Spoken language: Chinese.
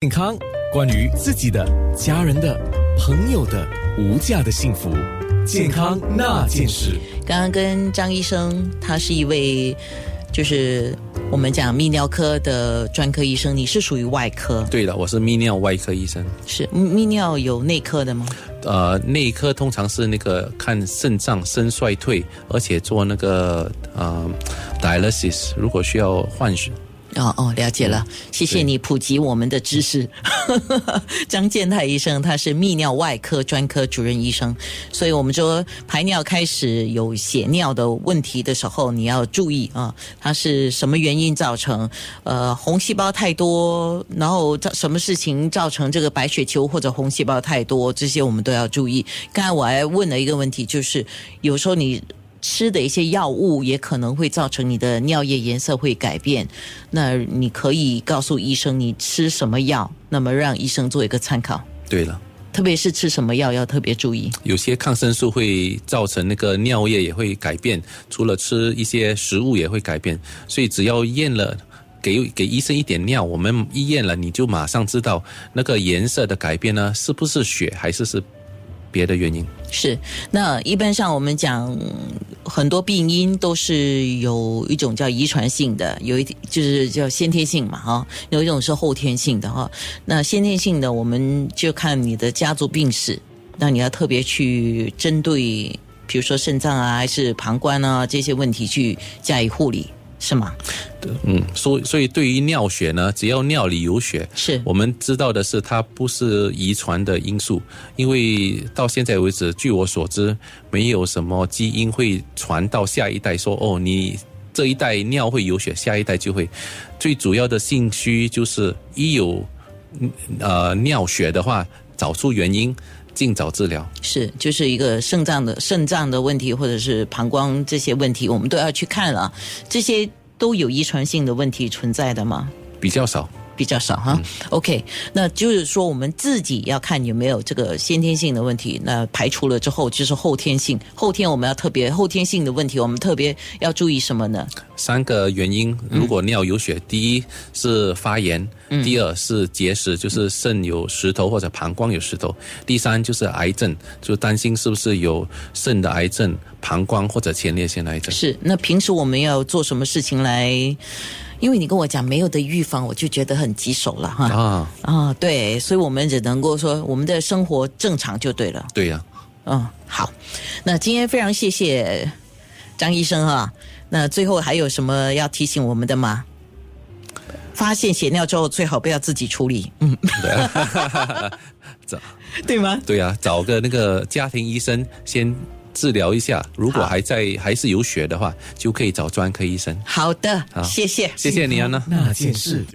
健康，关于自己的、家人的、朋友的无价的幸福，健康那件事。刚刚跟张医生，他是一位，就是我们讲泌尿科的专科医生，你是属于外科，对的，我是泌尿外科医生。是泌尿有内科的吗？呃，内科通常是那个看肾脏肾衰退，而且做那个呃 dialysis，如果需要换血。哦哦，了解了，谢谢你普及我们的知识。张建泰医生他是泌尿外科专科主任医生，所以我们说排尿开始有血尿的问题的时候，你要注意啊，它是什么原因造成？呃，红细胞太多，然后造什么事情造成这个白血球或者红细胞太多，这些我们都要注意。刚才我还问了一个问题，就是有时候你。吃的一些药物也可能会造成你的尿液颜色会改变，那你可以告诉医生你吃什么药，那么让医生做一个参考。对了，特别是吃什么药要特别注意。有些抗生素会造成那个尿液也会改变，除了吃一些食物也会改变，所以只要验了，给给医生一点尿，我们一验了，你就马上知道那个颜色的改变呢，是不是血还是是。别的原因是，那一般上我们讲很多病因都是有一种叫遗传性的，有一就是叫先天性嘛，哈，有一种是后天性的哈。那先天性的，我们就看你的家族病史，那你要特别去针对，比如说肾脏啊，还是膀胱啊这些问题去加以护理。是吗？嗯，所所以对于尿血呢，只要尿里有血，是我们知道的是它不是遗传的因素，因为到现在为止，据我所知，没有什么基因会传到下一代，说哦，你这一代尿会有血，下一代就会。最主要的信息就是一有呃尿血的话，找出原因。尽早治疗是，就是一个肾脏的肾脏的问题，或者是膀胱这些问题，我们都要去看了。这些都有遗传性的问题存在的吗？比较少。比较少哈，OK，那就是说我们自己要看有没有这个先天性的问题，那排除了之后就是后天性。后天我们要特别后天性的问题，我们特别要注意什么呢？三个原因，如果尿有血，第一是发炎，第二是结石，就是肾有石头或者膀胱有石头，第三就是癌症，就担心是不是有肾的癌症、膀胱或者前列腺癌症。是，那平时我们要做什么事情来？因为你跟我讲没有的预防，我就觉得很棘手了哈。啊啊，对，所以我们只能够说我们的生活正常就对了。对呀，嗯，好，那今天非常谢谢张医生哈。那最后还有什么要提醒我们的吗？发现血尿之后，最好不要自己处理。嗯，找 对吗？对啊，找个那个家庭医生先。治疗一下，如果还在还是有血的话，就可以找专科医生。好的，谢谢，谢谢你啊，那件事。